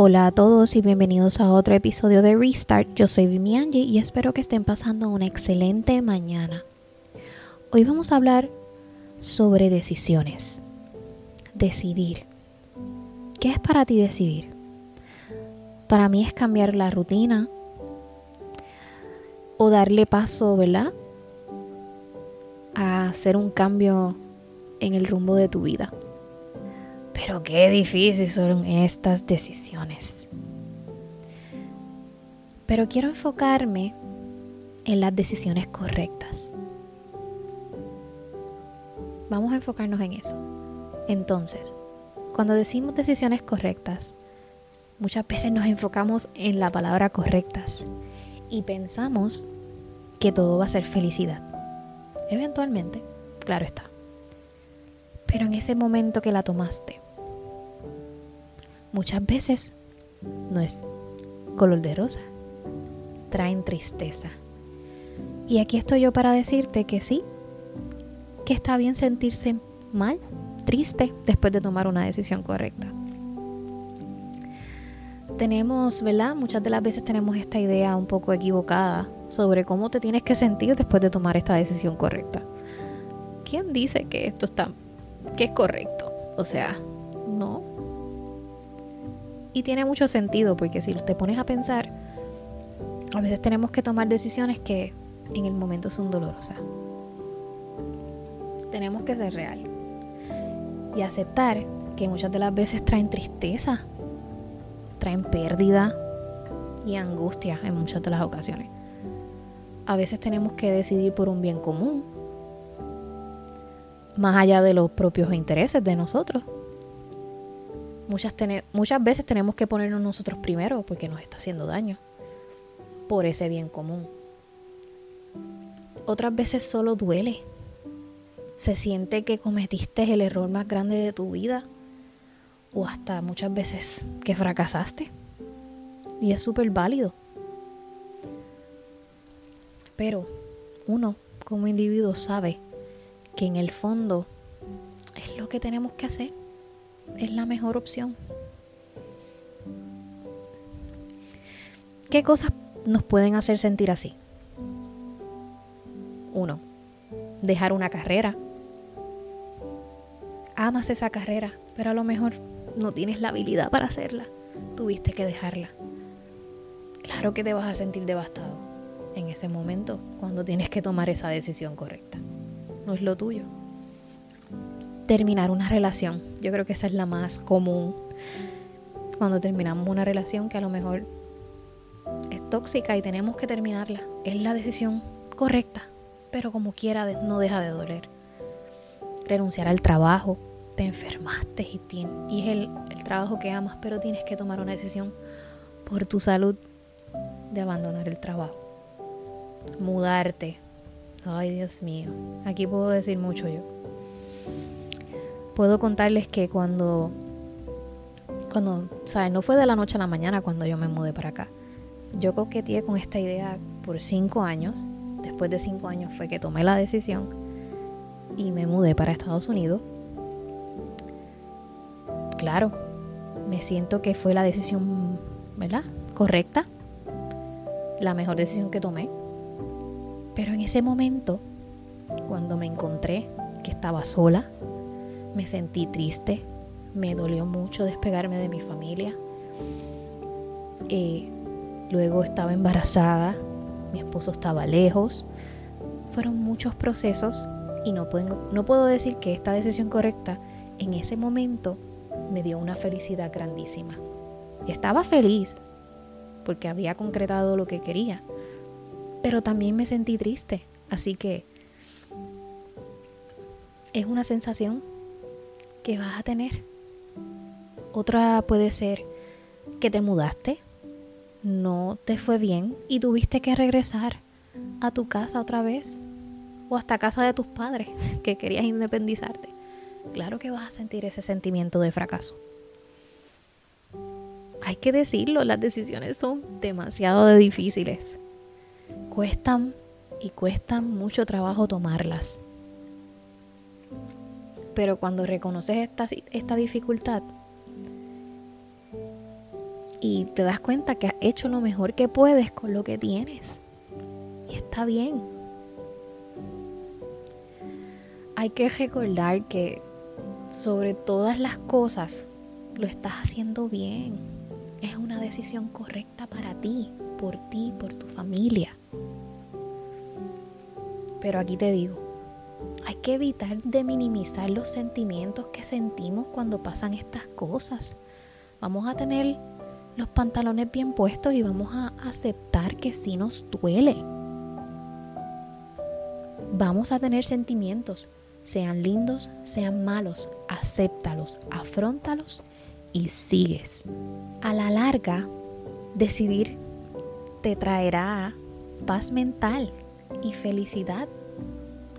Hola a todos y bienvenidos a otro episodio de Restart. Yo soy Vimi Angie y espero que estén pasando una excelente mañana. Hoy vamos a hablar sobre decisiones. Decidir. ¿Qué es para ti decidir? Para mí es cambiar la rutina o darle paso, ¿verdad? A hacer un cambio en el rumbo de tu vida. Pero qué difíciles son estas decisiones. Pero quiero enfocarme en las decisiones correctas. Vamos a enfocarnos en eso. Entonces, cuando decimos decisiones correctas, muchas veces nos enfocamos en la palabra correctas y pensamos que todo va a ser felicidad. Eventualmente, claro está. Pero en ese momento que la tomaste, muchas veces no es color de rosa, traen tristeza. Y aquí estoy yo para decirte que sí, que está bien sentirse mal, triste, después de tomar una decisión correcta. Tenemos, ¿verdad? Muchas de las veces tenemos esta idea un poco equivocada sobre cómo te tienes que sentir después de tomar esta decisión correcta. ¿Quién dice que esto está, que es correcto? O sea, no, y tiene mucho sentido porque si te pones a pensar, a veces tenemos que tomar decisiones que en el momento son dolorosas. Tenemos que ser real y aceptar que muchas de las veces traen tristeza, traen pérdida y angustia en muchas de las ocasiones. A veces tenemos que decidir por un bien común, más allá de los propios intereses de nosotros. Muchas, muchas veces tenemos que ponernos nosotros primero porque nos está haciendo daño por ese bien común. Otras veces solo duele. Se siente que cometiste el error más grande de tu vida o hasta muchas veces que fracasaste. Y es súper válido. Pero uno como individuo sabe que en el fondo es lo que tenemos que hacer es la mejor opción. ¿Qué cosas nos pueden hacer sentir así? Uno, dejar una carrera. Amas esa carrera, pero a lo mejor no tienes la habilidad para hacerla. Tuviste que dejarla. Claro que te vas a sentir devastado en ese momento cuando tienes que tomar esa decisión correcta. No es lo tuyo terminar una relación. Yo creo que esa es la más común. Cuando terminamos una relación que a lo mejor es tóxica y tenemos que terminarla. Es la decisión correcta, pero como quiera no deja de doler. Renunciar al trabajo, te enfermaste y, y es el, el trabajo que amas, pero tienes que tomar una decisión por tu salud de abandonar el trabajo. Mudarte. Ay, Dios mío. Aquí puedo decir mucho yo puedo contarles que cuando, cuando, ¿sabes? No fue de la noche a la mañana cuando yo me mudé para acá. Yo coqueteé con esta idea por cinco años. Después de cinco años fue que tomé la decisión y me mudé para Estados Unidos. Claro, me siento que fue la decisión, ¿verdad? Correcta. La mejor decisión que tomé. Pero en ese momento, cuando me encontré que estaba sola, me sentí triste, me dolió mucho despegarme de mi familia. Eh, luego estaba embarazada, mi esposo estaba lejos. Fueron muchos procesos y no puedo, no puedo decir que esta decisión correcta en ese momento me dio una felicidad grandísima. Estaba feliz porque había concretado lo que quería, pero también me sentí triste, así que es una sensación que vas a tener. Otra puede ser que te mudaste, no te fue bien y tuviste que regresar a tu casa otra vez o hasta casa de tus padres que querías independizarte. Claro que vas a sentir ese sentimiento de fracaso. Hay que decirlo, las decisiones son demasiado difíciles. Cuestan y cuestan mucho trabajo tomarlas. Pero cuando reconoces esta, esta dificultad, y te das cuenta que has hecho lo mejor que puedes con lo que tienes. Y está bien. Hay que recordar que sobre todas las cosas lo estás haciendo bien. Es una decisión correcta para ti, por ti, por tu familia. Pero aquí te digo, hay que evitar de minimizar los sentimientos que sentimos cuando pasan estas cosas. Vamos a tener los pantalones bien puestos y vamos a aceptar que sí nos duele. Vamos a tener sentimientos, sean lindos, sean malos, acéptalos, afrontalos y sigues. A la larga, decidir te traerá paz mental y felicidad.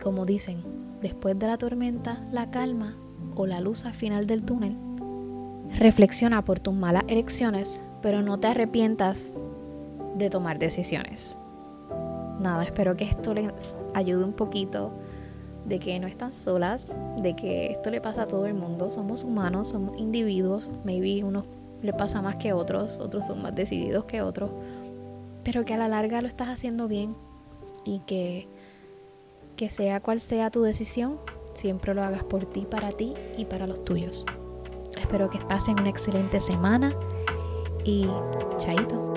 Como dicen, después de la tormenta, la calma o la luz al final del túnel. Reflexiona por tus malas elecciones, pero no te arrepientas de tomar decisiones. Nada, espero que esto les ayude un poquito de que no están solas, de que esto le pasa a todo el mundo, somos humanos, somos individuos, maybe unos le pasa más que otros, otros son más decididos que otros, pero que a la larga lo estás haciendo bien y que, que sea cual sea tu decisión, siempre lo hagas por ti, para ti y para los tuyos. Espero que pasen una excelente semana y chaito.